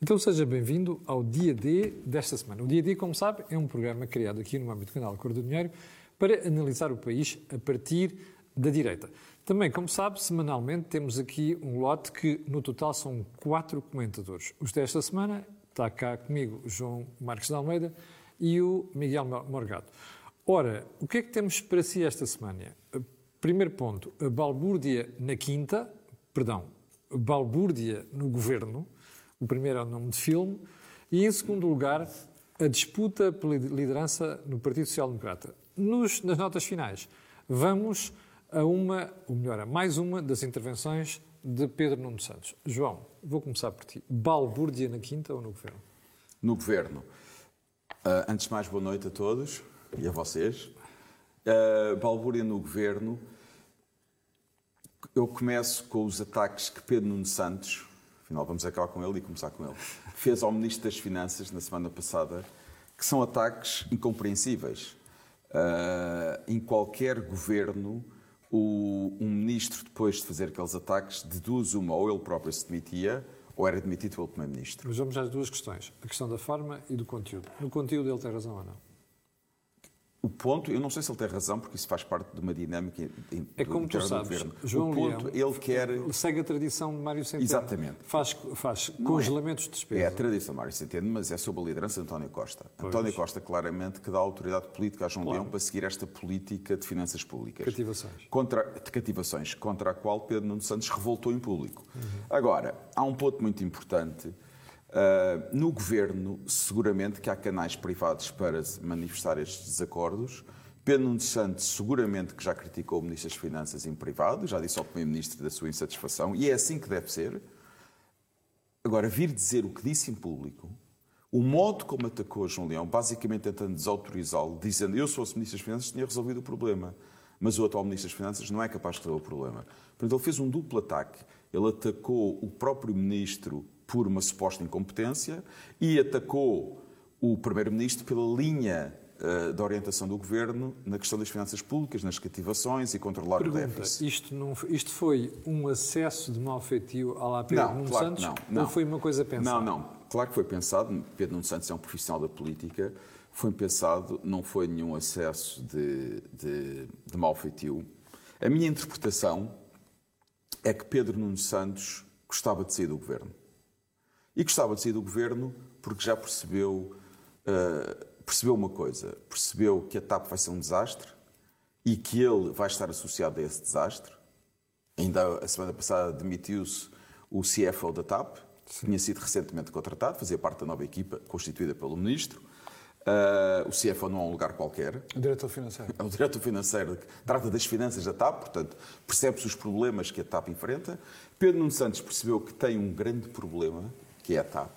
Então seja bem-vindo ao Dia D desta semana. O Dia D, como sabe, é um programa criado aqui no âmbito do canal Cor do Dinheiro para analisar o país a partir da direita. Também, como sabe, semanalmente temos aqui um lote que no total são quatro comentadores. Os desta semana está cá comigo João Marques de Almeida e o Miguel Morgado. Ora, o que é que temos para si esta semana? Primeiro ponto, a balbúrdia na quinta, perdão, balbúrdia no governo, o primeiro é o nome de filme. E, em segundo lugar, a disputa pela liderança no Partido Social Democrata. Nos, nas notas finais, vamos a uma, ou melhor, a mais uma das intervenções de Pedro Nuno Santos. João, vou começar por ti. Balbúrdia na quinta ou no governo? No governo. Uh, antes de mais, boa noite a todos e a vocês. Uh, balbúrdia no governo. Eu começo com os ataques que Pedro Nuno Santos afinal vamos acabar com ele e começar com ele, fez ao Ministro das Finanças na semana passada, que são ataques incompreensíveis. Uh, em qualquer governo, o, um ministro, depois de fazer aqueles ataques, deduz uma, ou ele próprio se demitia, ou era demitido pelo Primeiro-Ministro. Mas vamos às duas questões, a questão da forma e do conteúdo. No conteúdo ele tem razão ou não? O ponto, eu não sei se ele tem razão, porque isso faz parte de uma dinâmica É como tu sabes, governo. João o ponto, Leão ele quer... segue a tradição de Mário Centeno. Exatamente. Faz, faz congelamentos é, de despesa. É a tradição de Mário Centeno, mas é sob a liderança de António Costa. Pois. António Costa, claramente, que dá autoridade política a João claro. Leão para seguir esta política de finanças públicas. Cativações. Contra, de cativações, contra a qual Pedro Nuno Santos revoltou em público. Uhum. Agora, há um ponto muito importante Uh, no governo, seguramente que há canais privados para manifestar estes desacordos. Pedro Nuno Santos seguramente que já criticou o Ministro das Finanças em privado, já disse ao Primeiro-Ministro da sua insatisfação, e é assim que deve ser. Agora, vir dizer o que disse em público, o modo como atacou João Leão, basicamente tentando desautorizá-lo, dizendo eu sou o Ministro das Finanças, tinha resolvido o problema. Mas o atual Ministro das Finanças não é capaz de resolver o problema. Portanto, ele fez um duplo ataque. Ele atacou o próprio Ministro por uma suposta incompetência e atacou o Primeiro-Ministro pela linha uh, da orientação do Governo na questão das finanças públicas, nas cativações e controlar Pergunta, o déficit. Isto, não, isto foi um acesso de malfeitio à lá Pedro não, Nuno claro Santos não, não. ou foi uma coisa pensada? Não, não. Claro que foi pensado. Pedro Nuno Santos é um profissional da política. Foi pensado, não foi nenhum acesso de, de, de malfeitio. A minha interpretação é que Pedro Nuno Santos gostava de sair do governo. E gostava de sair do governo porque já percebeu, uh, percebeu uma coisa: percebeu que a TAP vai ser um desastre e que ele vai estar associado a esse desastre. Ainda a semana passada demitiu-se o CFO da TAP, que tinha sido recentemente contratado, fazia parte da nova equipa constituída pelo Ministro. Uh, o CFO não é um lugar qualquer. O diretor financeiro. É o diretor financeiro que trata das finanças da TAP, portanto, percebe-se os problemas que a TAP enfrenta. Pedro Nuno Santos percebeu que tem um grande problema que é a TAP.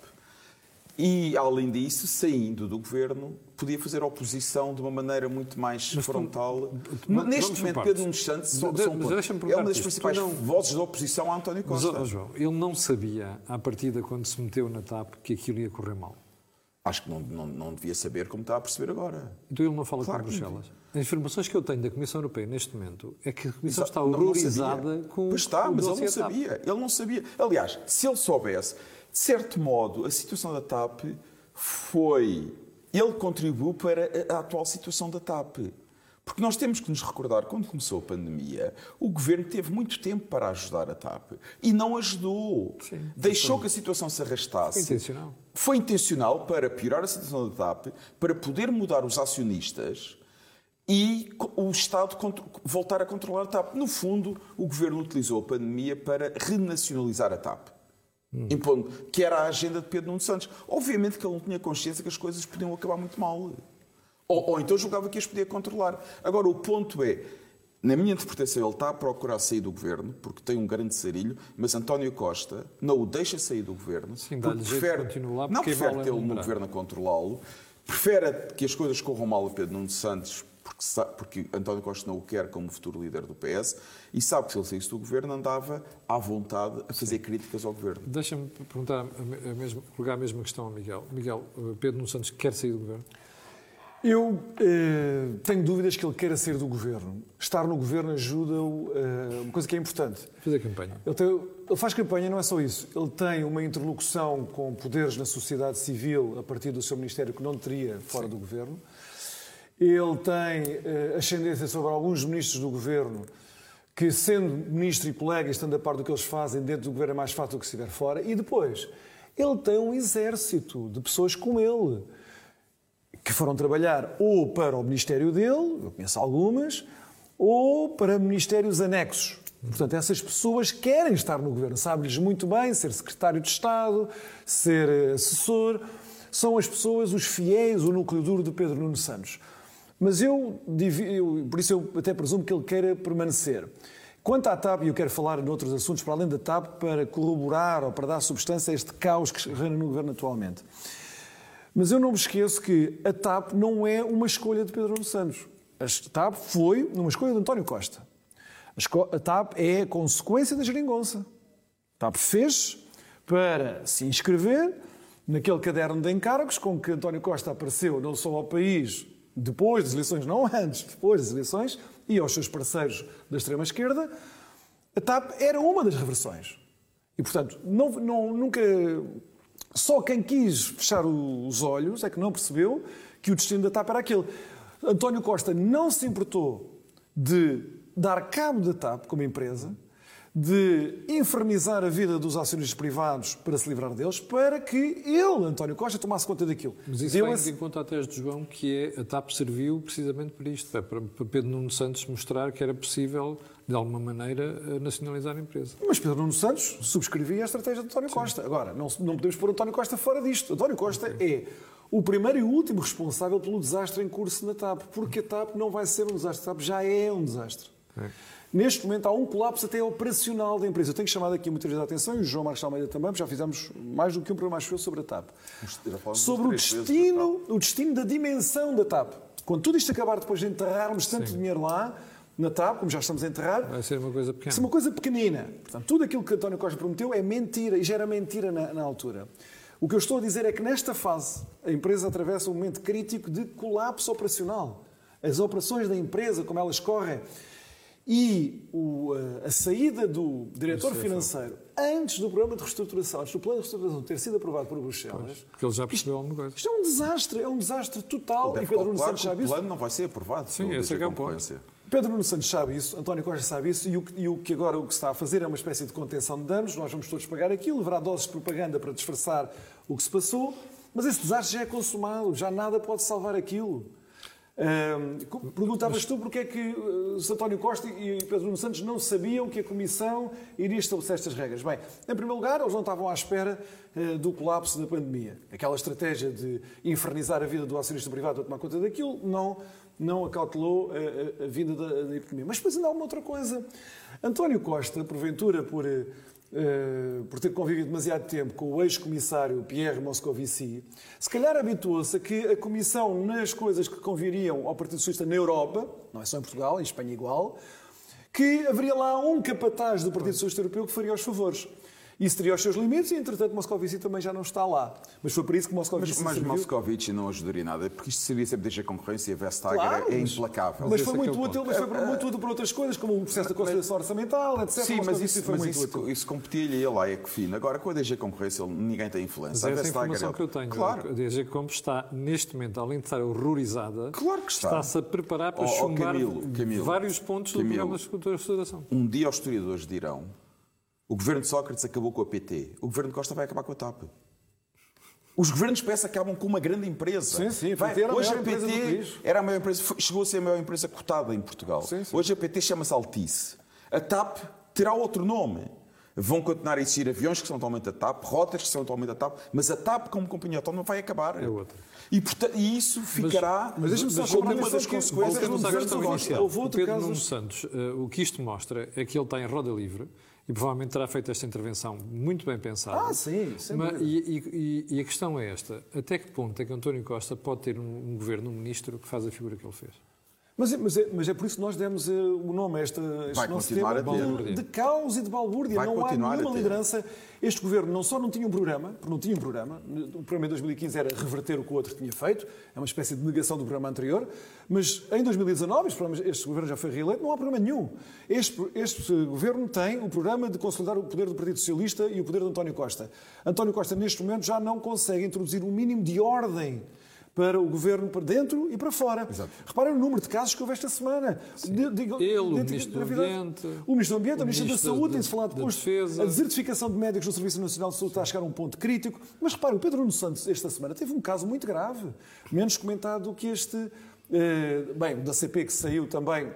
E, além disso, saindo do governo, podia fazer oposição de uma maneira muito mais mas frontal. Tu, Neste momento, Pedro Nunes Santos são, é uma das principais não... vozes da oposição a António Costa. Mas, João, ele não sabia, à partida, quando se meteu na TAP, que aquilo ia correr mal. Acho que não, não, não devia saber como está a perceber agora. Então ele não fala claro com Bruxelas? As informações que eu tenho da Comissão Europeia neste momento é que a Comissão está horrorizada não, não com Pois está, mas ele não sabia. Ele não sabia. Aliás, se ele soubesse, de certo modo, a situação da TAP foi. Ele contribuiu para a atual situação da TAP. Porque nós temos que nos recordar, quando começou a pandemia, o governo teve muito tempo para ajudar a TAP e não ajudou. Sim, Deixou que a situação se arrastasse. Foi intencional. Foi intencional para piorar a situação da TAP, para poder mudar os acionistas e o Estado voltar a controlar a TAP. No fundo, o governo utilizou a pandemia para renacionalizar a TAP. Hum. Impondo que era a agenda de Pedro Nuno Santos. Obviamente que ele não tinha consciência que as coisas podiam acabar muito mal. Ou, ou então julgava que as podia controlar. Agora, o ponto é, na minha interpretação, ele está a procurar sair do governo, porque tem um grande sarilho, mas António Costa não o deixa sair do governo. Sim, porque prefere, continuar, não prefere tê-lo no governo a controlá-lo, prefere que as coisas corram mal a Pedro Nuno Santos, porque, sabe, porque António Costa não o quer como futuro líder do PS, e sabe que se ele saísse do governo andava à vontade a fazer Sim. críticas ao governo. Deixa-me perguntar, a mesma, colocar a mesma questão ao Miguel. Miguel, Pedro Nuno Santos quer sair do governo? Eu eh, tenho dúvidas que ele queira ser do governo. Estar no governo ajuda-o, eh, uma coisa que é importante. Fazer campanha. Ele, tem- ele faz campanha, não é só isso. Ele tem uma interlocução com poderes na sociedade civil a partir do seu ministério que não teria fora do governo. Ele tem eh, ascendência sobre alguns ministros do governo que, sendo ministro e colega estando a par do que eles fazem dentro do governo, é mais fácil do que estiver fora. E depois, ele tem um exército de pessoas com ele que foram trabalhar ou para o Ministério dele, eu conheço algumas, ou para ministérios anexos. Portanto, essas pessoas querem estar no governo, sabe-lhes muito bem ser secretário de Estado, ser eh, assessor. São as pessoas, os fiéis, o núcleo duro de Pedro Nuno Santos. Mas eu, eu- por isso eu até presumo que ele queira permanecer. Quanto à TAP, e eu quero falar noutros assuntos para além da TAP, para corroborar ou para dar substância a este caos que reina no governo atualmente. Mas eu não me esqueço que a TAP não é uma escolha de Pedro Santos. A TAP foi uma escolha de António Costa. A TAP é a consequência da geringonça. A TAP fez para se inscrever naquele caderno de encargos com que António Costa apareceu não só ao país depois das eleições, não antes, depois das eleições, e aos seus parceiros da extrema-esquerda. A TAP era uma das reversões. E, portanto, não, não- nunca. Só quem quis fechar os olhos é que não percebeu que o destino da TAP era aquele. António Costa não se importou de dar cabo da TAP como empresa, de infernizar a vida dos acionistas privados para se livrar deles, para que ele, António Costa, tomasse conta daquilo. Mas isso vai esse- em conta a tese de João, que é a TAP serviu precisamente para isto, para, para Pedro Nuno Santos mostrar que era possível, de alguma maneira, eh, nacionalizar a empresa. Mas Pedro Nuno Santos subscrevia a estratégia de António Costa. Agora, não, não podemos pôr António Costa fora disto. António Costa é o primeiro e último responsável pelo desastre em curso na TAP, porque a TAP não vai ser um desastre, a TAP já é um desastre. Neste momento há um colapso até operacional da empresa. Eu tenho chamado aqui muitas vezes a atenção, e o João Marcos Almeida também, porque já fizemos mais do que um programa acho eu, sobre a TAP. Sobre o destino, o destino da dimensão da TAP. Quando tudo isto acabar, depois de enterrarmos tanto dinheiro lá, na TAP, como já estamos a enterrar, Vai ser uma coisa pequena. isso é uma coisa pequenina. Portanto, tudo aquilo que António Costa prometeu é mentira e já era mentira na, na altura. O que eu estou a dizer é que nesta fase a empresa atravessa um momento crítico de colapso operacional. As operações da empresa, como elas correm, e o, eh, a saída do diretor financeiro antes do programa de reestruturação, antes do plano de reestruturação ter sido aprovado por Bruxelas, Porque ele já percebeu alguma coisa. isto é um desastre, é um desastre total. E Pedro Nuno Santos o sabe isso. plano não vai ser aprovado. Sim, esse é que é o ponto. Pedro Nuno Santos sabe isso, António Costa sabe isso, e o, que- e o que agora o que se está a fazer é uma espécie de contenção de danos, nós vamos todos pagar aquilo, levará doses de propaganda para disfarçar o que se passou, mas esse desastre já é consumado, já nada pode salvar aquilo. Ahm, Perguntavas tu porque é que eh, António Costa e Pedro Nuno Santos não sabiam que a Comissão iria estabelecer estas regras. Bem, em primeiro lugar, eles não estavam à espera eh, do colapso da pandemia. Aquela estratégia de infernizar a vida do acionista privado para tomar conta daquilo não, não acautelou a, a- a vinda da, da epidemia. Mas depois ainda há uma outra coisa. António Costa, porventura, por, eh, eh, por ter convivido demasiado tempo com o ex-comissário Pierre Moscovici, se calhar habituou-se a que a Comissão, nas coisas que conviriam ao Partido Socialista na Europa, não é só em Portugal, em Espanha igual, que haveria lá um capataz do Partido Socialista Europeu que faria os favores. Isso teria os seus limites e, entretanto, Moscovici também já não está lá. Mas foi por isso que Moscovici Mas, mas serviu. Moscovici não ajudaria nada, porque isto seria sempre desde a concorrência e a Vestager Claro, é mas- implacável. Mas foi é que é muito útil, mas foi muito útil para outras coisas, como o processo da conciliação orçamental, etc. Sim, mas isso, foi mas muito isso, útil. isso competia-lhe ele à Ecofin. Agora, com a DG Concorrência, ninguém tem Mas influência. é A essa Vestager informação é- que eu tenho. Claro. A DG Compos está, neste momento, além de estar horrorizada, Claro que está. está-se a preparar para Oh, oh, chumbar Camilo, Camilo, vários pontos do Camilo. programa de restauração. Um dia os historiadores dirão o governo de Sócrates acabou com a PT, o governo de Costa vai acabar com a TAP. Os governos PS acabam com uma grande empresa. Sim, sim, Vai- a hoje a PT era a maior empresa, chegou a ser a maior empresa cotada em Portugal. Sim, sim. Hoje a PT chama-se Altice. A TAP terá outro nome. Vão continuar a existir aviões que são atualmente a TAP, rotas que são atualmente a TAP, mas a TAP como companhia autónoma vai acabar. É outra. E, portanto, e isso ficará mas deixa-me só como uma das que- consequências do governo de Costa. Houve outro o Pedro caso- Nuno Santos, eh, o que isto mostra é que ele está em roda livre e provavelmente terá feito esta intervenção muito bem pensada. Ah, sim, sem Mas- e, e- e a questão é esta: até que ponto é que António Costa pode ter um, um governo, um ministro que faz a figura que ele fez? Mas é, mas, é, mas é por isso que nós demos uh, o nome a este Vai nosso tema a ter. de, caos e de balbúrdia. Vai não há nenhuma liderança. Este governo não só não tinha um programa, porque não tinha um programa, o programa em 2015 era reverter o que o outro tinha feito, é uma espécie de negação do programa anterior, mas em 2019, este, este governo já foi reeleito, não há programa nenhum. Este, este governo tem o programa de consolidar o poder do Partido Socialista e o poder de António Costa. António Costa, neste momento, já não consegue introduzir um mínimo de ordem para o governo para dentro e para fora. Reparem no número de casos que houve esta semana. De- de- Ele, o de- Ministro do. Ambiente, o Ministro do Ambiente, o a Ministra da Ministro Saúde, tem-se falado depois. Defesa. A desertificação de médicos no Serviço Nacional de Saúde está a chegar a um ponto crítico. Mas repare, o Pedro Nuno Santos, esta semana, teve um caso muito grave, menos comentado do que este. eh, bem, da CP que saiu também.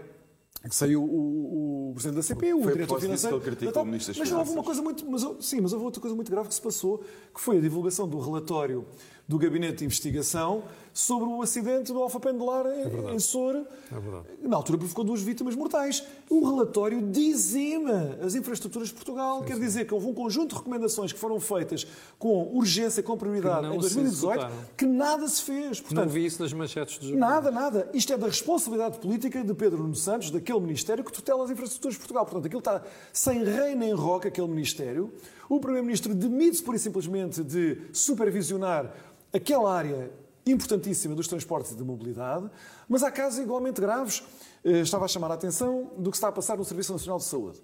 Que saiu o, o presidente da CP, o Foi diretor financeiro. que ele criticou o Ministro das mas houve uma coisa muito. Mas, sim, mas houve outra coisa muito grave que se passou, que foi a divulgação do relatório do Gabinete de Investigação sobre o acidente do Alfa Pendular em, em Sor. É. Na altura provocou duas vítimas mortais. O relatório dizima as infraestruturas de Portugal. Quer dizer que houve um conjunto de recomendações que foram feitas com urgência, com prioridade não em se 2018, executaram. que nada se fez. Não Portanto, vi isso nas manchetes do jornal. Nada, nada. Isto é da responsabilidade política de Pedro Nuno Santos, daquele Ministério que tutela as infraestruturas de Portugal. Portanto, aquilo está sem rei nem roca, aquele Ministério. O Primeiro-Ministro demite-se por e simplesmente de supervisionar aquela área importantíssima dos transportes e da mobilidade, mas há casos igualmente graves. Eh, Estava a chamar a atenção do que está a passar no Serviço Nacional de Saúde.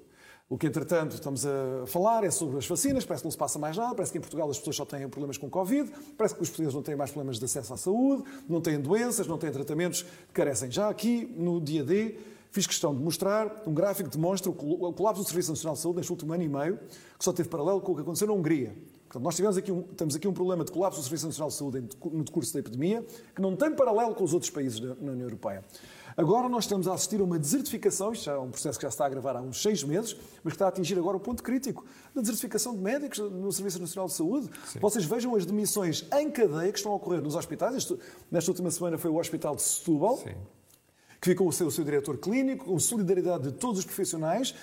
O que, entretanto, estamos a falar é sobre as vacinas. Parece que não se passa mais nada. Parece que em Portugal as pessoas só têm problemas com Covid. Parece que os portugueses não têm mais problemas de acesso à saúde, não têm doenças, não têm tratamentos que carecem. Já aqui, no dia D, fiz questão de mostrar um gráfico que demonstra o col- o colapso do Serviço Nacional de Saúde neste último ano e meio, que só teve paralelo com o que aconteceu na Hungria. Portanto, nós tivemos aqui um, temos aqui um problema de colapso do Serviço Nacional de Saúde no decurso da epidemia, que não tem paralelo com os outros países da, na União Europeia. Agora nós estamos a assistir a uma desertificação, isto é um processo que já está a agravar há uns seis meses, mas que está a atingir agora o ponto crítico da desertificação de médicos no Serviço Nacional de Saúde. Vocês vejam as demissões em cadeia que estão a ocorrer nos hospitais. Isto, nesta última semana foi o Hospital de Setúbal, Sim. que ficou o seu, o seu diretor clínico, com solidariedade de todos os profissionais,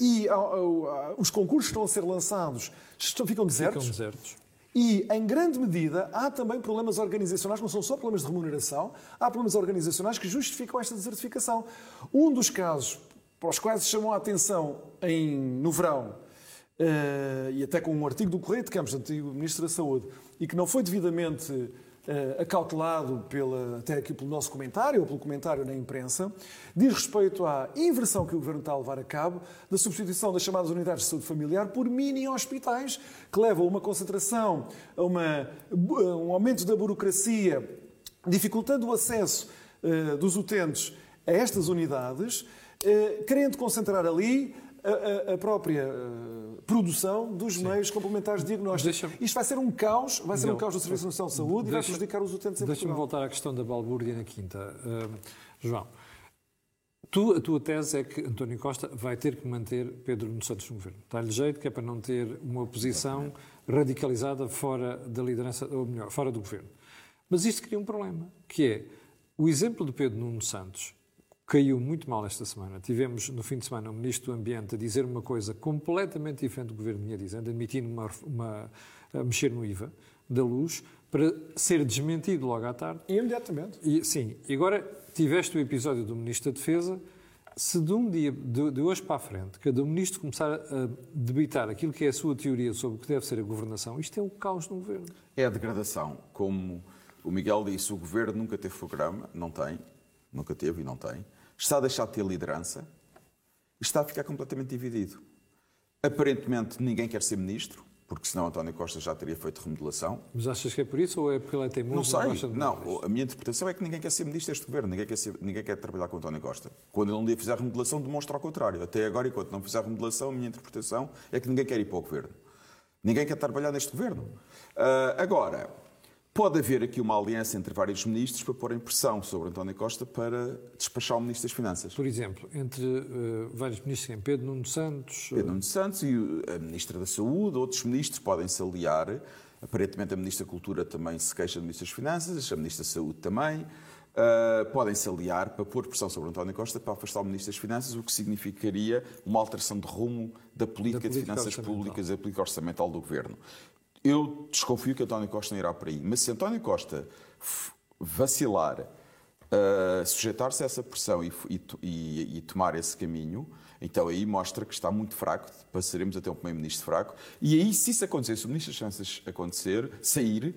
e ah, ah, os concursos que estão a ser lançados estão, ficam desertos. Ficam desertos. E, em grande medida, há também problemas organizacionais, não são só problemas de remuneração, há problemas organizacionais que justificam esta desertificação. Um dos casos para os quais se chamou a atenção em, no verão, eh, e até com um artigo do Correio de Campos, antigo Ministro da Saúde, e que não foi devidamente eh, acautelado pela, até aqui pelo nosso comentário, ou pelo comentário na imprensa, diz respeito à inversão que o Governo está a levar a cabo da substituição das chamadas unidades de saúde familiar por mini-hospitais, que levam a uma concentração, a, uma, a um aumento da burocracia, dificultando o acesso eh, dos utentes a estas unidades, eh, querendo concentrar ali a, a- a própria eh, produção dos meios complementares de diagnóstico. Deixa-me- Isto vai ser um caos, vai ser um Não. caos do Serviço Nacional de Saúde e vai Deixa- prejudicar os utentes em Deixa-me voltar à questão da balbúrdia na quinta. Hum, João, tu, a tua tese é que António Costa vai ter que manter Pedro Nuno Santos no governo. Dá-lhe jeito que é para não ter uma oposição radicalizada fora da liderança, ou melhor, fora do governo. Mas isto cria um problema, que é o exemplo de Pedro Nuno Santos caiu muito mal esta semana. Tivemos no fim de semana o Ministro do Ambiente a dizer uma coisa completamente diferente do que o Governo vinha dizendo, admitindo uma, uma, a mexer no IVA da luz, para ser desmentido logo à tarde. Imediatamente. E, sim, e agora tiveste o episódio do Ministro da Defesa. Se de um dia, de, de hoje para a frente, cada ministro começar a debitar aquilo que é a sua teoria sobre o que deve ser a governação, isto é o caos no governo. É a degradação. Como o Miguel disse, o governo nunca teve programa, não tem, nunca teve e não tem. Está a deixar de ter liderança e está a ficar completamente dividido. Aparentemente ninguém quer ser ministro, porque senão António Costa já teria feito remodelação. Mas achas que é por isso ou é porque ele é teimoso? Não sei. Não, ministros? a minha interpretação é que ninguém quer ser ministro deste governo, ninguém quer, ser- ninguém quer trabalhar com António Costa. Quando ele um dia fizer a remodelação, demonstra ao contrário. Até agora, enquanto não fizer remodelação, a minha interpretação é que ninguém quer ir para o governo. Ninguém quer trabalhar neste governo. Ah, agora, pode haver aqui uma aliança entre vários ministros para porem pressão sobre António Costa para despachar o Ministro das Finanças. Por exemplo, entre eh, vários ministros, quem? Pedro Nuno Santos, Pedro Nuno Santos e a Ministra da Saúde, outros ministros podem se aliar. Aparentemente a Ministra da Cultura também se queixa do Ministro das Finanças, a Ministra da Saúde também. Ah, podem se aliar para pôr pressão sobre António Costa para afastar o Ministro das Finanças, o que significaria uma alteração de rumo da política, de política finanças orçamental. públicas da política orçamental do Governo. Eu desconfio que António Costa não irá por aí. Mas se António Costa vacilar uh, sujeitar-se a essa pressão e, e, e, tomar esse caminho, então aí mostra que está muito fraco, passaremos até um primeiro-ministro fraco, e aí, se isso acontecer, se o ministro das Finanças acontecer, sair,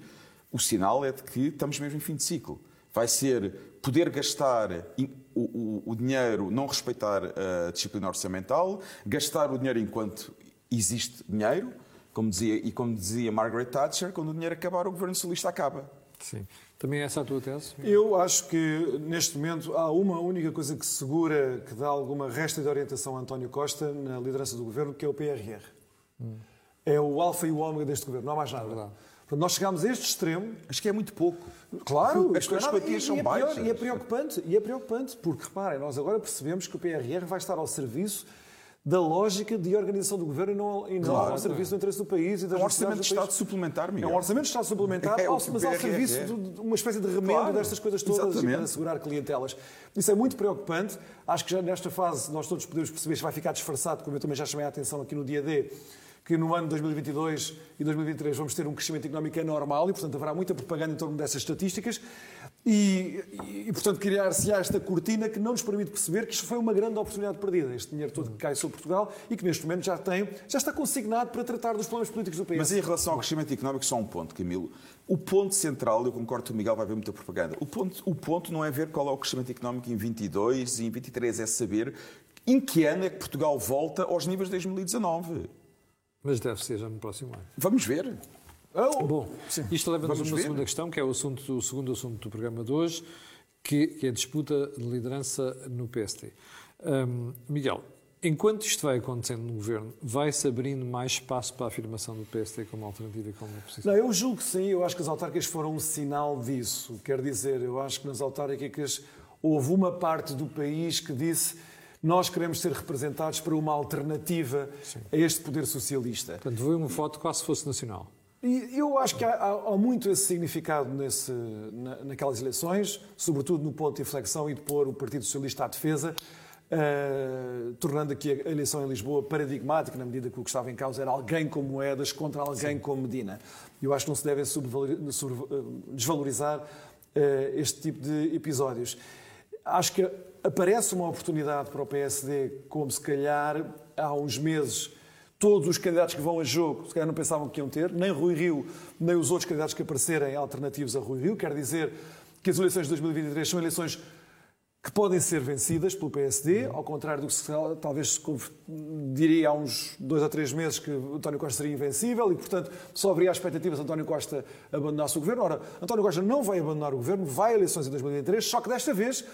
o sinal é de que estamos mesmo em fim de ciclo. Vai ser poder gastar o, o, o dinheiro, não respeitar a disciplina orçamental, gastar o dinheiro enquanto existe dinheiro, como dizia, e como dizia Margaret Thatcher, quando o dinheiro acabar, o governo socialista acaba. Sim. Também é essa a tua tese? Eu acho que, neste momento, há uma única coisa que segura, que dá alguma resta de orientação a António Costa na liderança do governo, que é o PRR. Hum. É o alfa e o ômega deste governo, não há mais nada. É Portanto, nós chegámos a este extremo. Acho que é muito pouco. Claro, as fatias são é baixas. E é preocupante, e é preocupante, porque reparem, nós agora percebemos que o PRR vai estar ao serviço da lógica de organização do governo e não, e não claro, ao serviço do interesse do país e das É um orçamento de Estado suplementar, Miguel. É um orçamento de Estado suplementar, é, mas ao serviço de uma espécie de remendo claro, destas coisas todas exatamente. para assegurar clientelas. Isso é muito preocupante. Acho que já nesta fase nós todos podemos perceber que vai ficar disfarçado, como eu também já chamei a atenção aqui no dia D, que no ano de 2022 e 2023 vamos ter um crescimento económico anormal e, portanto, haverá muita propaganda em torno dessas estatísticas e, e portanto, criar-se esta cortina que não nos permite perceber que isto foi uma grande oportunidade perdida, este dinheiro todo que cai sobre Portugal e que neste momento já tem, já está consignado para tratar dos problemas políticos do país. Mas em relação ao crescimento económico, só um ponto, Camilo. O ponto central, eu concordo com o Miguel, vai haver muita propaganda. O ponto, o ponto não é ver qual é o crescimento económico em 22 e em 23, é saber em que ano é que Portugal volta aos níveis de 2019. Mas deve ser já no próximo ano. Vamos ver. Oh, Bom, sim. isto leva-nos a uma ver. segunda questão, que é o, assunto, o segundo assunto do programa de hoje, que, que é a disputa de liderança no PST. Um, Miguel, enquanto isto vai acontecendo no governo, vai-se abrindo mais espaço para a afirmação do PST como alternativa e como oposição? Não, eu julgo que sim. Eu acho que as autárquicas foram um sinal disso. Quer dizer, eu acho que nas autárquicas houve uma parte do país que disse nós queremos ser representados para uma alternativa Sim. a este poder socialista. Portanto, foi uma foto quase se fosse nacional. E eu acho que há, há, há muito esse significado nesse, na, naquelas eleições, sobretudo no ponto de inflexão e de pôr o Partido Socialista à defesa, uh, tornando aqui a eleição em Lisboa paradigmática, na medida que o que estava em causa era alguém com moedas contra alguém Sim. com Medina. Eu acho que não se devem desvalorizar uh, este tipo de episódios. Acho que aparece uma oportunidade para o PSD, como se calhar há uns meses todos os candidatos que vão a jogo, se calhar não pensavam que iam ter, nem Rui Rio, nem os outros candidatos que aparecerem alternativos a Rui Rio. Quer dizer que as eleições de 2023 são eleições que podem ser vencidas pelo PSD, ao contrário do que se, talvez se diria há uns dois ou três meses que António Costa seria invencível e, portanto, só haveria expectativas de António Costa abandonasse o governo. Ora, António Costa não vai abandonar o governo, vai a eleições em 2023, só que desta vez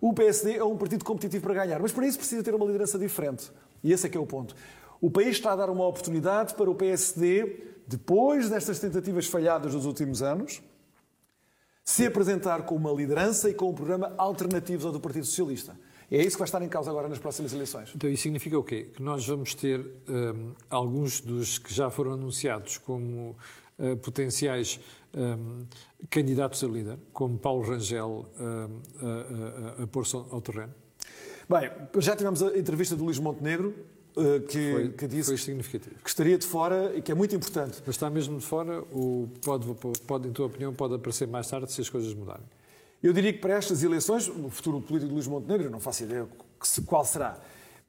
o PSD é um partido competitivo para ganhar, mas para isso precisa ter uma liderança diferente. E esse é que é o ponto. O país está a dar uma oportunidade para o PSD, depois destas tentativas falhadas dos últimos anos, se apresentar com uma liderança e com um programa alternativo ao do Partido Socialista. É isso que vai estar em causa agora nas próximas eleições. Então, isso significa o quê? Que nós vamos ter um, alguns dos que já foram anunciados como uh, potenciais um, candidatos a líder, como Paulo Rangel, um, a, a, a pôr-se ao terreno? Bem, já tivemos a entrevista do Luís Montenegro, que, foi, que disse que estaria de fora e que é muito importante. Mas está mesmo de fora ou pode, pode, em tua opinião, pode aparecer mais tarde se as coisas mudarem? Eu diria que para estas eleições, o futuro político de Luís Montenegro, não faço ideia qual será,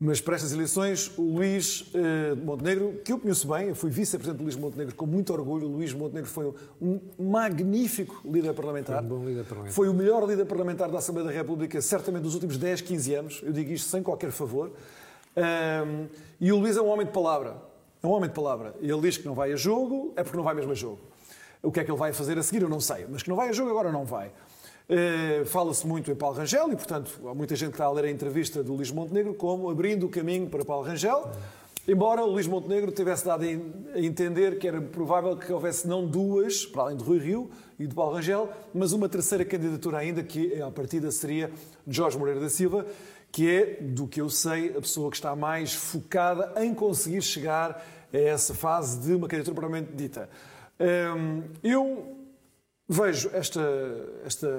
mas para estas eleições, o Luís uh, Montenegro, que eu conheço bem, eu fui vice-presidente do Luís Montenegro com muito orgulho. O Luís Montenegro foi um magnífico líder parlamentar. Foi um bom líder parlamentar. Foi o melhor líder parlamentar da Assembleia da República, certamente dos últimos 10, 15 anos. Eu digo isto sem qualquer favor. Um, e o Luís é um homem de palavra. É um homem de palavra. Ele diz que não vai a jogo, é porque não vai mesmo a jogo. O que é que ele vai fazer a seguir, eu não sei. Mas que não vai a jogo, agora não vai. Uh, Fala-se muito em Paulo Rangel e, portanto, há muita gente que está a ler a entrevista do Luís Montenegro como abrindo o caminho para Paulo Rangel. Embora o Luís Montenegro tivesse dado a entender que era provável que houvesse não duas, para além de Rui Rio e de Paulo Rangel, mas uma terceira candidatura ainda, que à partida seria Jorge Moreira da Silva, que é, do que eu sei, a pessoa que está mais focada em conseguir chegar a essa fase de uma candidatura propriamente dita. Hum, eu Vejo esta, esta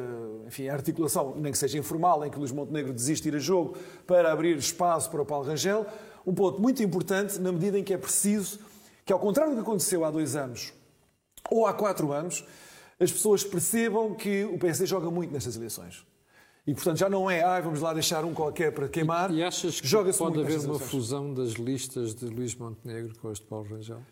enfim, articulação, nem que seja informal, em que Luís Montenegro desiste de ir a jogo para abrir espaço para o Paulo Rangel, um ponto muito importante na medida em que é preciso que, ao contrário do que aconteceu há dois anos ou há quatro anos, as pessoas percebam que o PSD joga muito nestas eleições. E, portanto, já não é, ah, vamos lá deixar um qualquer para queimar. E achas que pode haver uma fusão das listas de Luís Montenegro com as de Paulo Rangel?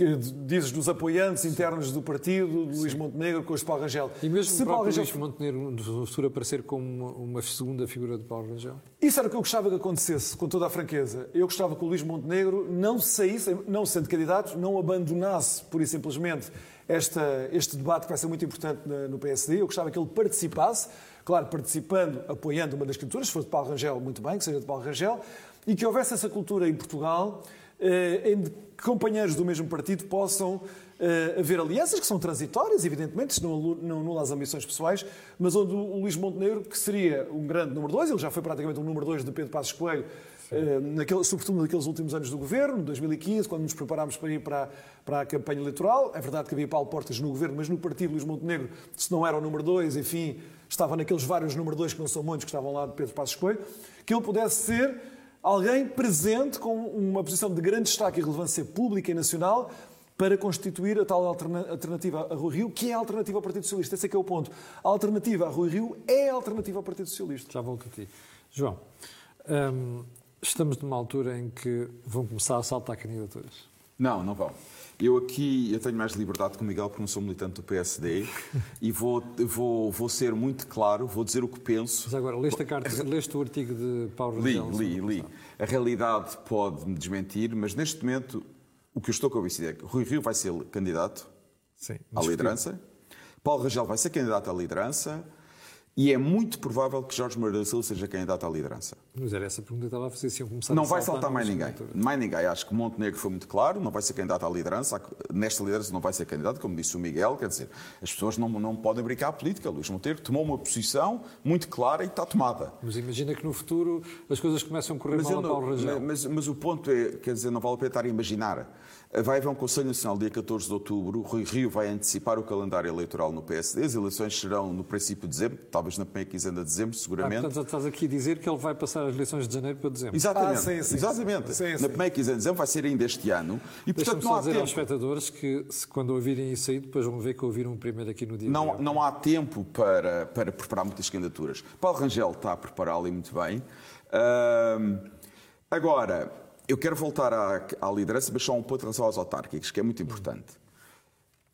Que dizes dos apoiantes internos do partido, de Luís Montenegro com os de Paulo Rangel. E mesmo Se o próprio Rangel... Luís Montenegro no futuro aparecer como uma, uma, segunda figura de Paulo Rangel? Isso era o que eu gostava que acontecesse, com toda a franqueza. Eu gostava que o Luís Montenegro não saísse, não sendo candidato, não abandonasse, pura e simplesmente, esta, este debate que vai ser muito importante no PSD. Eu gostava que ele participasse, claro, participando, apoiando uma das candidaturas, se for de Paulo Rangel, muito bem, que seja de Paulo Rangel, e que houvesse essa cultura em Portugal eh, em que companheiros do mesmo partido possam uh, haver alianças que são transitórias, evidentemente, isto não, não anula as ambições pessoais, mas onde o Luís Montenegro, que seria um grande número dois, ele já foi praticamente um número dois de Pedro Passos Coelho, uh, naquele, sobretudo naqueles últimos anos do governo, 2015, quando nos preparámos para ir para, para a campanha eleitoral. É verdade que havia Paulo Portas no governo, mas no partido Luís Montenegro, se não era o número dois, enfim, estava naqueles vários número dois que não são muitos, que estavam lá de Pedro Passos Coelho, que ele pudesse ser alguém presente com uma posição de grande destaque e relevância pública e nacional para constituir a tal alternativa a Rui Rio, que é a alternativa ao Partido Socialista. Esse é que é o ponto. A alternativa a Rui Rio é a alternativa ao Partido Socialista. Já volto a ti. João, hum, estamos numa altura em que vão começar a saltar candidaturas. Não, não vão. Eu aqui eu tenho mais liberdade que o Miguel porque não sou militante do PSD e vou, vou, vou ser muito claro, vou dizer o que penso. Mas agora, leste, a carta, leste o artigo de Paulo Li, li, li. A realidade pode me desmentir, mas neste momento o que eu estou convencido é que Rui Rio vai ser candidato Sim, à liderança, Paulo Rangel vai ser candidato à liderança, e é muito provável que Jorge Moreira da Silva seja candidato à liderança. Mas era essa pergunta que estava a fazer se começar Não a vai saltar mais ninguém. Mais ninguém. Acho que Montenegro foi muito claro, não vai ser candidato à liderança. Nesta liderança não vai ser candidato, como disse o Miguel. Quer dizer, as pessoas não, não podem brincar a política. Luís Montenegro tomou uma posição muito clara e está tomada. Mas imagina que no futuro as coisas começam a correr mas mal a Paulo Rangel. Mas, mas o ponto é, quer dizer, não vale a pena estar a imaginar. Vai haver um Conselho Nacional dia 14 de outubro. Rui Rio vai antecipar o calendário eleitoral no PSD. As eleições serão no princípio de dezembro, talvez na primeira quinzena de dezembro, seguramente. Ah, portanto, estás aqui a dizer que ele vai passar as eleições de janeiro para dezembro. Exatamente. Ah, sim, sim, Exatamente. Sim, na primeira quinzena de dezembro vai ser ainda este ano. E, portanto, não há dizer tempo. aos espectadores que, se, quando ouvirem isso aí, depois vão ver que ouviram primeiro aqui no dia Não, não há tempo para, para preparar muitas candidaturas. Paulo Rangel está a prepará-lo muito bem. Uh, agora, eu quero voltar à, à liderança, mas só um ponto em relação aos autárquicos, que é muito importante.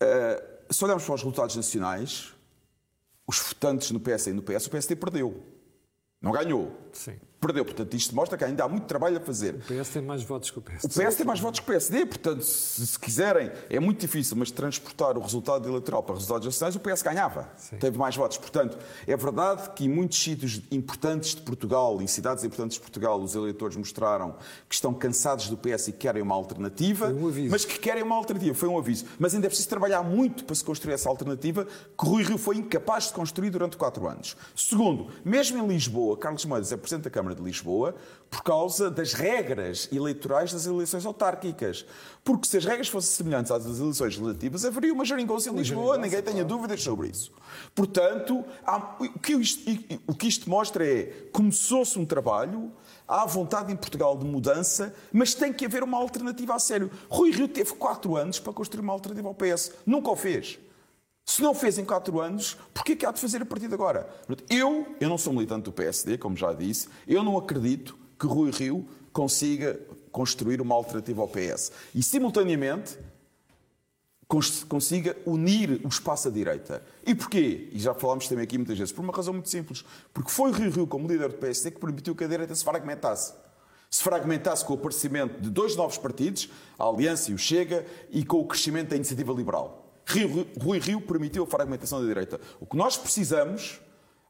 Uh, se olharmos para os resultados nacionais, os votantes no PS e no PS, o PSD perdeu. Não ganhou. Sim. Perdeu. Portanto, isto mostra que ainda há muito trabalho a fazer. O PS tem mais votos que o PSD. O PS tem mais votos que o PSD. Portanto, se, se quiserem, é muito difícil, mas transportar o resultado eleitoral para resultados nacionais, o PS ganhava. Sim. Teve mais votos. Portanto, é verdade que em muitos sítios importantes de Portugal, em cidades importantes de Portugal, os eleitores mostraram que estão cansados do PS e querem uma alternativa. Foi um aviso. Mas que querem uma alternativa. Foi um aviso. Mas ainda é preciso trabalhar muito para se construir essa alternativa que Rui Rio foi incapaz de construir durante quatro anos. Segundo, mesmo em Lisboa, Carlos Moedas é Presidente da Câmara de Lisboa por causa das regras eleitorais das eleições autárquicas. Porque se as regras fossem semelhantes às das eleições legislativas, haveria uma geringonça em Lisboa, ninguém tenha dúvidas sobre isso. Portanto, há, o, que isto, o que isto mostra é começou-se um trabalho, há vontade em Portugal de mudança, mas tem que haver uma alternativa a sério. Rui Rio teve quatro anos para construir uma alternativa ao PS. Nunca o fez. Se não fez em quatro anos, porquê que há de fazer a partir de agora? Eu, eu não sou militante do PSD, como já disse, eu não acredito que Rui Rio consiga construir uma alternativa ao PS. E, simultaneamente, consiga unir o espaço à direita. E porquê? E já falámos também aqui muitas vezes, por uma razão muito simples. Porque foi Rui Rio, como líder do PSD, que permitiu que a direita se fragmentasse. Se fragmentasse com o aparecimento de dois novos partidos, a Aliança e o Chega, e com o crescimento da iniciativa liberal. Rio, Rui Rio permitiu a fragmentação da direita. O que nós precisamos,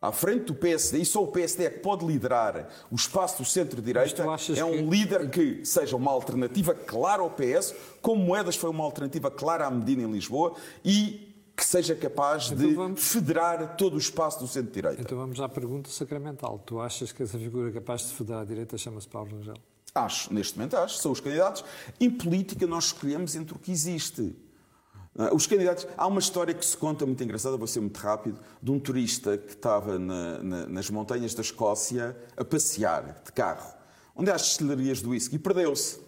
à frente do PSD, e só o PSD é que pode liderar o espaço do centro-direita, é um que... líder que seja uma alternativa clara ao PS, como Moedas foi uma alternativa clara à Medina em Lisboa, e que seja capaz então de vamos... federar todo o espaço do centro-direita. Então vamos à pergunta sacramental. Tu achas que essa figura capaz de federar a direita chama-se Paulo Rangel? Acho, neste momento acho, são os candidatos. Em política nós escolhemos entre o que existe. Ah, os candidatos. Há uma história que se conta muito engraçada, vou ser muito rápido, de um turista que estava na, na, nas montanhas da Escócia a passear de carro, onde há as destilarias do whisky, e perdeu-se.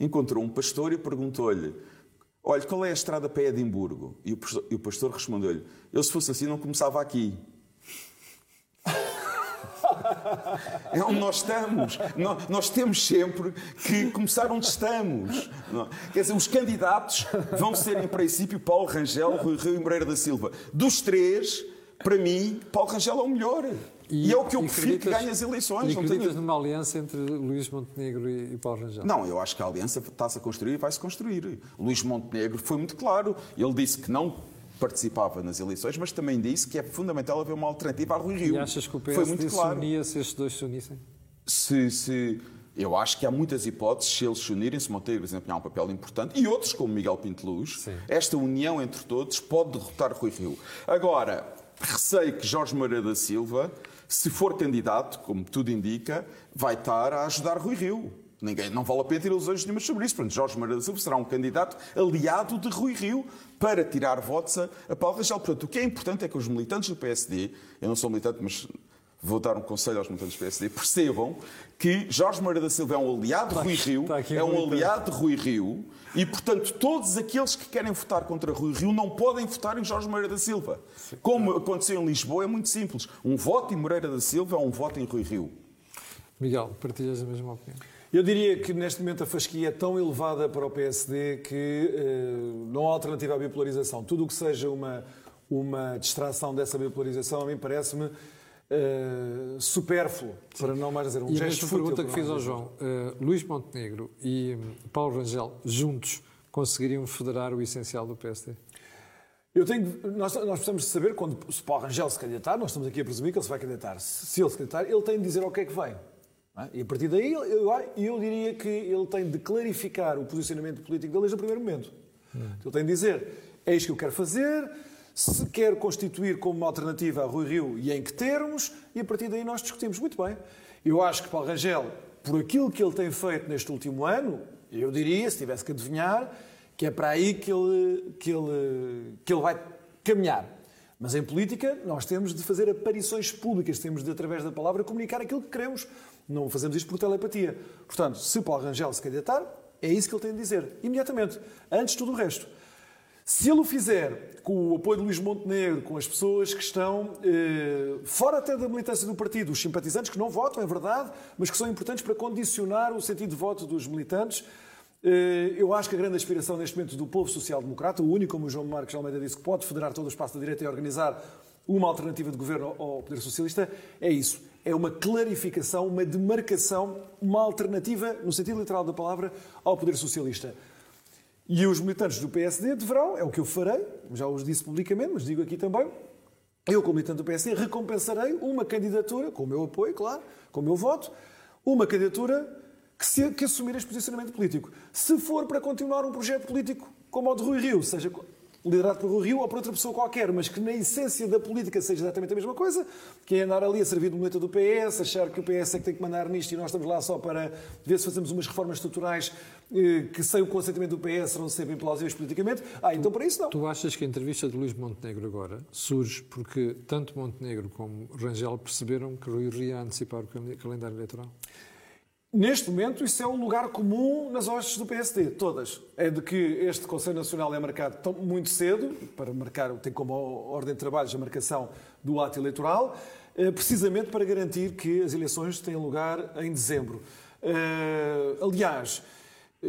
Encontrou um pastor e perguntou-lhe: Olha, qual é a estrada para Edimburgo? E o pastor, pastor respondeu-lhe: Eu, se fosse assim, não começava aqui. É onde nós estamos. Nós, nós temos sempre que começar onde estamos. Quer dizer, os candidatos vão ser, em princípio, Paulo Rangel, Rui Rio e Moreira da Silva. Dos três, para mim, Paulo Rangel é o melhor. E, e é o que eu prefiro que ganhe as eleições. E acreditas tenho... numa aliança entre Luís Montenegro e, e Paulo Rangel? Não, eu acho que a aliança está-se a construir e vai-se construir. Luís Montenegro foi muito claro. Ele disse que não participava nas eleições, mas também disse que é fundamental haver uma alternativa a Rui Rio. E achas que o PSD Foi muito claro. se unia se estes dois se unissem? Se, se, eu acho que há muitas hipóteses, se eles se unirem, se Monteiro desempenhar um papel importante, e outros, como Miguel Pinto Luz, esta união entre todos pode derrotar Rui Rio. Agora, receio que Jorge Moreira da Silva, se for candidato, como tudo indica, vai estar a ajudar Rui Rio. Ninguém, não vale a pena ter ilusões nenhumas sobre isso. Portanto, Jorge Moreira da Silva será um candidato aliado de Rui Rio para tirar votos a, a Paulo Rangel. Portanto, o que é importante é que os militantes do PSD, eu não sou militante, mas vou dar um conselho aos militantes do PSD, percebam que Jorge Moreira da Silva é um aliado de Rui Rio, é um aliado de Rui Rio, e, portanto, todos aqueles que querem votar contra Rui Rio não podem votar em Jorge Moreira da Silva. Como aconteceu em Lisboa, é muito simples. Um voto em Moreira da Silva é um voto em Rui Rio. Miguel, partilhas a mesma opinião? Eu diria que neste momento a fasquia é tão elevada para o PSD que uh, não há alternativa à bipolarização. Tudo o que seja uma, uma distração dessa bipolarização, a mim parece-me uh, supérfluo, para não mais dizer um e gesto a pergunta que fiz ao João, uh, Luís Montenegro e Paulo Rangel, juntos, conseguiriam federar o essencial do PSD? Eu tenho, nós, nós precisamos de saber, quando se Paulo Rangel se candidatar, nós estamos aqui a presumir que ele se vai candidatar. Se ele se candidatar, ele tem de dizer ao que é que vem. É? E a partir daí, eu, eu diria que ele tem de clarificar o posicionamento político dele desde o primeiro momento. Hum. Ele tem de dizer: é isto que eu quero fazer, se quer constituir como uma alternativa a Rui Rio e em que termos, e a partir daí nós discutimos. Muito bem. Eu acho que Paulo Rangel, por aquilo que ele tem feito neste último ano, eu diria, se tivesse que adivinhar, que é para aí que ele, que ele, que ele vai caminhar. Mas em política nós temos de fazer aparições públicas, temos de, através da palavra, comunicar aquilo que queremos. Não fazemos isto por telepatia. Portanto, se Paulo Rangel se candidatar, é isso que ele tem de dizer, imediatamente, antes de tudo o resto. Se ele o fizer com o apoio de Luís Montenegro, com as pessoas que estão eh, fora até da militância do partido, os simpatizantes que não votam, é verdade, mas que são importantes para condicionar o sentido de voto dos militantes, eh, eu acho que a grande aspiração neste momento do povo social-democrata, o único, como o João Marcos Almeida disse, que pode federar todo o espaço da direita e organizar uma alternativa de governo ao Poder Socialista, é isso é uma clarificação, uma demarcação, uma alternativa, no sentido literal da palavra, ao poder socialista. E os militantes do PSD deverão, é o que eu farei, já os disse publicamente, mas digo aqui também, eu, como militante do PSD, recompensarei uma candidatura, com o meu apoio, claro, com o meu voto, uma candidatura que, se, que assumir este posicionamento político. Se for para continuar um projeto político como o de Rui Rio, seja liderado por Rio ou por outra pessoa qualquer, mas que na essência da política seja exatamente a mesma coisa, que é andar ali a servir de muleta do PS, achar que o PS é que tem que mandar nisto e nós estamos lá só para ver se fazemos umas reformas estruturais eh, que sem o consentimento do PS serão sempre implausíveis politicamente. Ah, então para isso não. Tu achas que a entrevista de Luís Montenegro agora surge porque tanto Montenegro como Rangel perceberam que Rui Rio ia antecipar o calendário eleitoral? Neste momento, isso é um lugar comum nas hostes do PSD, todas. É de que este Conselho Nacional é marcado tão, muito cedo, para marcar, tem como ordem de trabalhos a marcação do ato eleitoral, eh, precisamente para garantir que as eleições tenham lugar em dezembro. Eh, aliás, eh,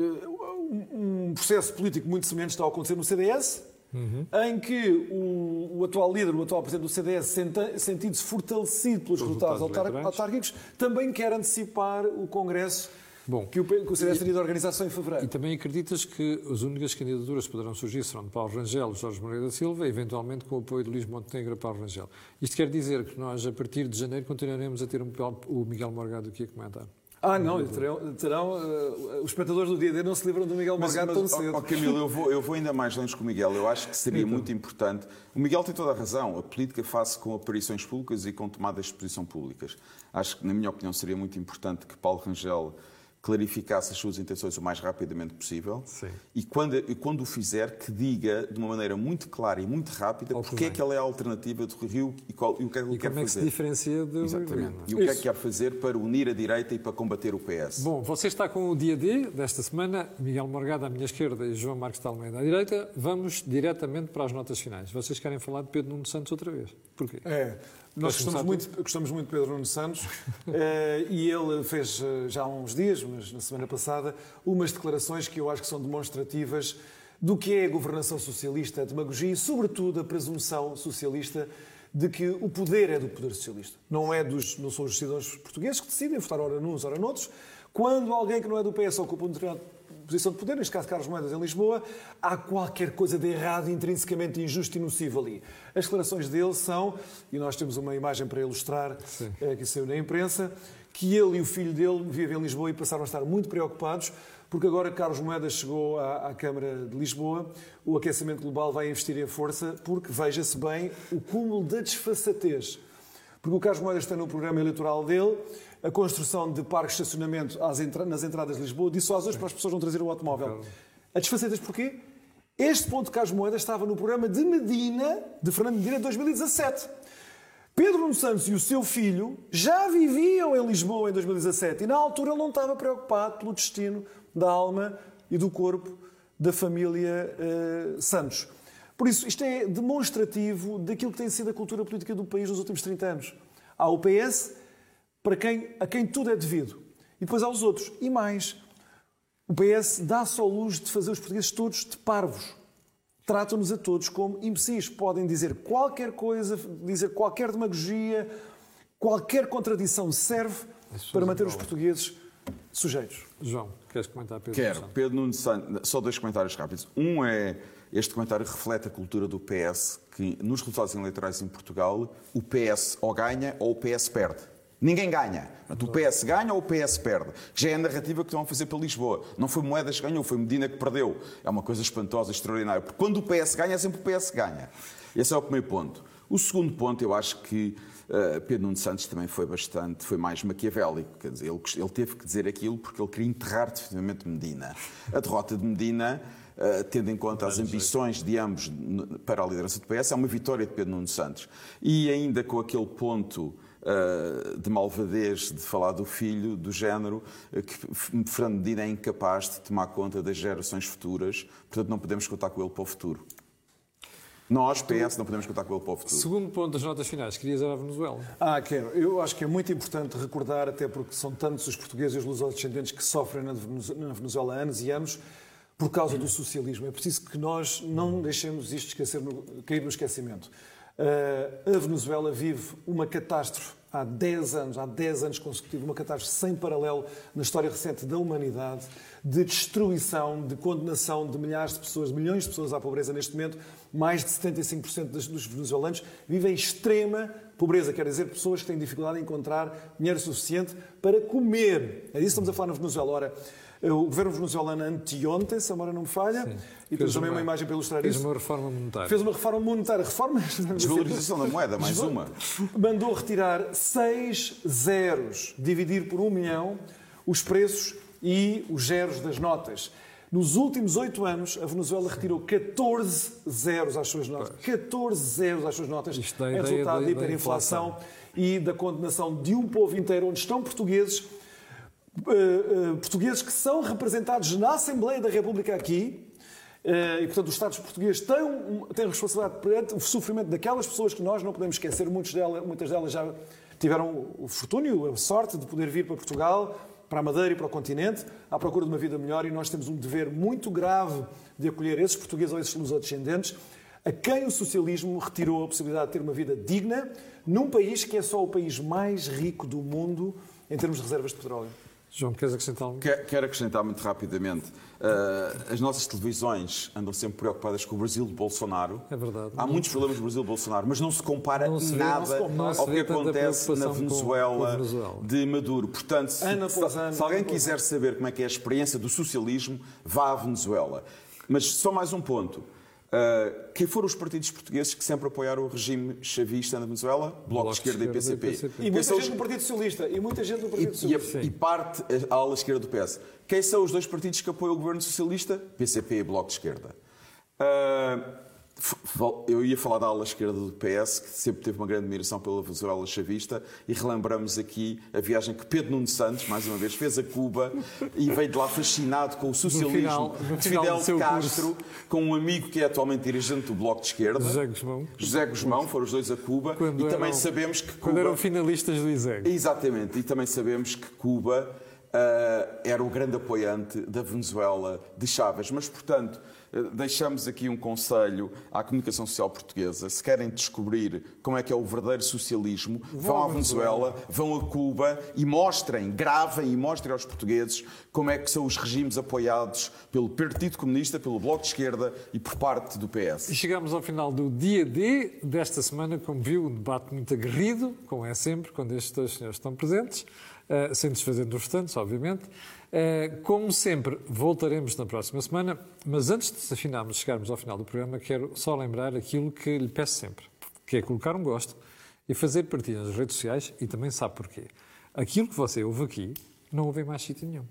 um processo político muito semelhante está a acontecer no CDS, Uhum. em que o, o, atual líder, o atual presidente do CDS, sentindo-se fortalecido pelos resultados, resultados autárquicos, também quer antecipar o Congresso Bom, que o, que o CDS teria de organização em fevereiro. E também acreditas que as únicas candidaturas que poderão surgir serão de Paulo Rangel, Jorge Moreira da Silva, eventualmente com o apoio de Luís Montenegro a Paulo Rangel. Isto quer dizer que nós, a partir de janeiro, continuaremos a ter um, o Miguel Morgado aqui a comentar. Ah, não, terão, terão uh, os espectadores do dia D não se livram do Miguel Morgado tão cedo. Oh, Camilo, eu vou, eu vou ainda mais longe com o Miguel. Eu acho que seria então. muito importante. O Miguel tem toda a razão. A política faz-se com aparições públicas e com tomadas de exposição públicas. Acho que, na minha opinião, seria muito importante que Paulo Rangel clarificasse as suas intenções o mais rapidamente possível Sim. e quando, e quando o fizer, que diga de uma maneira muito clara e muito rápida porque é que ela é a alternativa do Rio e, qual, e o que é que ele quer como é que se diferencia do Exatamente. E o que é que quer fazer para unir a direita e para combater o PS. Bom, você está com o dia D desta semana, Miguel Morgado à minha esquerda e João Marcos de Almeida à direita. Vamos diretamente para as notas finais. Vocês querem falar de Pedro Nuno Santos outra vez? Porquê? É. Nós gostamos muito, gostamos muito de Pedro Nuno Santos uh, e ele fez uh, já há uns dias, mas na semana passada, umas declarações que eu acho que são demonstrativas do que é a governação socialista, a demagogia e, sobretudo, a presunção socialista de que o poder é do poder socialista. Não, é dos, não são os cidadãos portugueses que decidem votar ora nuns, ora noutros. Quando alguém que não é do PS ocupa um determinado posição de poder, neste caso Carlos Moedas em Lisboa, há qualquer coisa de errado, intrinsecamente injusto e nocivo ali. As declarações dele são, e nós temos uma imagem para ilustrar, é, que saiu na imprensa, que ele e o filho dele vivem em Lisboa e passaram a estar muito preocupados, porque agora Carlos Moedas chegou à, à Câmara de Lisboa, o aquecimento global vai investir em força, porque, veja-se bem, o cúmulo da desfaçatez. Porque o Carlos Moedas está no programa eleitoral dele, a construção de parques de estacionamento nas entradas de Lisboa, dissuasões para as pessoas não trazerem o automóvel. A desfacetas porquê? Este ponto de Carlos Moedas estava no programa de Medina, de Fernando Medina, em 2017. Pedro Nuno Santos e o seu filho já viviam em Lisboa em 2017 e na altura ele não estava preocupado pelo destino da alma e do corpo da família uh, Santos. Por isso, isto é demonstrativo daquilo que tem sido a cultura política do país nos últimos 30 anos. Há o PS para quem, a quem tudo é devido. E depois há os outros. E mais, o PS dá só luz de fazer os portugueses todos de parvos. Tratam-nos a todos como imbecis. Podem dizer qualquer coisa, dizer qualquer demagogia, qualquer contradição serve para manter os portugueses sujeitos. João, queres comentar Pedro Quero. Pedro Nuno Santos, só dois comentários rápidos. Um é, este comentário reflete a cultura do PS, que nos resultados eleitorais em Portugal, o PS ou ganha ou o PS perde. Ninguém ganha. O PS ganha ou o PS perde. Já é a narrativa que estão a fazer para Lisboa. Não foi Moedas que ganhou, foi Medina que perdeu. É uma coisa espantosa, extraordinária. Porque quando o PS ganha, é sempre o PS ganha. Esse é o primeiro ponto. O segundo ponto, eu acho que uh, Pedro Nuno Santos também foi bastante, foi mais maquiavélico. Quer dizer, ele, ele teve que dizer aquilo porque ele queria enterrar definitivamente Medina. A derrota de Medina tendo em conta as ambições de ambos para a liderança do PS, é uma vitória de Pedro Nuno Santos. E ainda com aquele ponto uh, de malvadez de falar do filho, do género, uh, que Fernando Medina é incapaz de tomar conta das gerações futuras, portanto não podemos contar com ele para o futuro. Nós, PS, não podemos contar com ele para o futuro. Segundo ponto das notas finais, querias ir à Venezuela? Ah, quero. Eu acho que é muito importante recordar, até porque são tantos os portugueses e os lusodescendentes que sofrem na Venezuela há anos e anos, por causa do socialismo. É preciso que nós não deixemos isto esquecer, cair no esquecimento. Uh, a Venezuela vive uma catástrofe há 10 anos, há 10 anos consecutivos, uma catástrofe sem paralelo na história recente da humanidade, de destruição, de condenação de milhares de pessoas, milhões de pessoas à pobreza neste momento. Mais de 75% dos venezuelanos vivem em extrema pobreza, quer dizer, pessoas que têm dificuldade em encontrar dinheiro suficiente para comer. É disso que estamos a falar na Venezuela. Ora, o governo venezuelano anteontem, se a memória não me falha, Sim. e temos também uma, imagem para ilustrar fez isso. Fez uma reforma monetária. Fez uma reforma monetária. Reforma... Desvalorização da moeda, mais uma. Mandou retirar seis zeros, dividir por um milhão, os preços e os zeros das notas. Nos últimos oito anos, a Venezuela retirou 14 zeros às suas notas. 14 zeros às suas notas. Isto é resultado da hiperinflação e da condenação de um povo inteiro, onde estão portugueses uh, uh, portugueses que são representados na Assembleia da República aqui, Uh, e, portanto, os Estados portugueses têm, têm responsabilidade perante o sofrimento daquelas pessoas que nós não podemos esquecer. Delas, muitas delas já tiveram o fortúnio, a sorte de poder vir para Portugal, para a Madeira e para o continente, à procura de uma vida melhor, e nós temos um dever muito grave de acolher esses portugueses ou esses lusodescendentes a quem o socialismo retirou a possibilidade de ter uma vida digna num país que é só o país mais rico do mundo em termos de reservas de petróleo. João, queres acrescentar algo? Quero acrescentar muito rapidamente. Uh, as nossas televisões andam sempre preocupadas com o Brasil de Bolsonaro. É verdade. Há muitos problemas no Brasil de Bolsonaro, mas não se compara não se vê, nada se ao que acontece na Venezuela, de Maduro. Portanto, se, se, se alguém quiser saber como é que é a experiência do socialismo, vá à Venezuela. Mas só mais um ponto. Uh, quem foram os partidos portugueses que sempre apoiaram o regime chavista na Venezuela? Bloco, Bloco de Esquerda, e PCP. PCP. E muita gente do Partido Socialista. E muita gente do Partido e, Socialista. E, e parte a ala esquerda do PS. Quem são os dois partidos que apoiam o governo socialista? PCP e Bloco de Esquerda. Uh, Eu ia falar da ala esquerda do PS, que sempre teve uma grande admiração pela Venezuela chavista, e relembramos aqui a viagem que Pedro Nuno Santos, mais uma vez, fez a Cuba e veio de lá fascinado com o socialismo final, no de Fidel Castro, curso. com um amigo que é atualmente dirigente do Bloco de Esquerda. José Guzmão. José Guzmão, foram os dois a Cuba. Quando e também eram- sabemos que Quando Cuba... eram finalistas do ISEG. Exatamente, e também sabemos que Cuba ah, era o grande apoiante da Venezuela de Chávez. Mas, portanto, eh, deixamos aqui um conselho à comunicação social portuguesa. Se querem descobrir como é que é o verdadeiro socialismo, vão à Venezuela, vão a Cuba e mostrem, gravem e mostrem aos portugueses como é que são os regimes apoiados pelo Partido Comunista, pelo Bloco de Esquerda e por parte do PS. E chegamos ao final do dia D desta semana, como viu, um debate muito aguerrido, como é sempre, quando estes dois senhores estão presentes, eh, sem desfazer dos restantes, obviamente. Eh, como sempre, voltaremos na próxima semana, mas antes de afinarmos, chegarmos ao final do programa, quero só lembrar aquilo que lhe peço sempre, que é colocar um gosto e fazer partilha nas redes sociais e também sabe porquê. Aquilo que você ouve aqui, não ouve em mais sítio nenhum.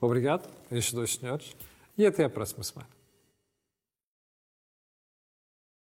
Obrigado a estes dois senhores e até à próxima semana.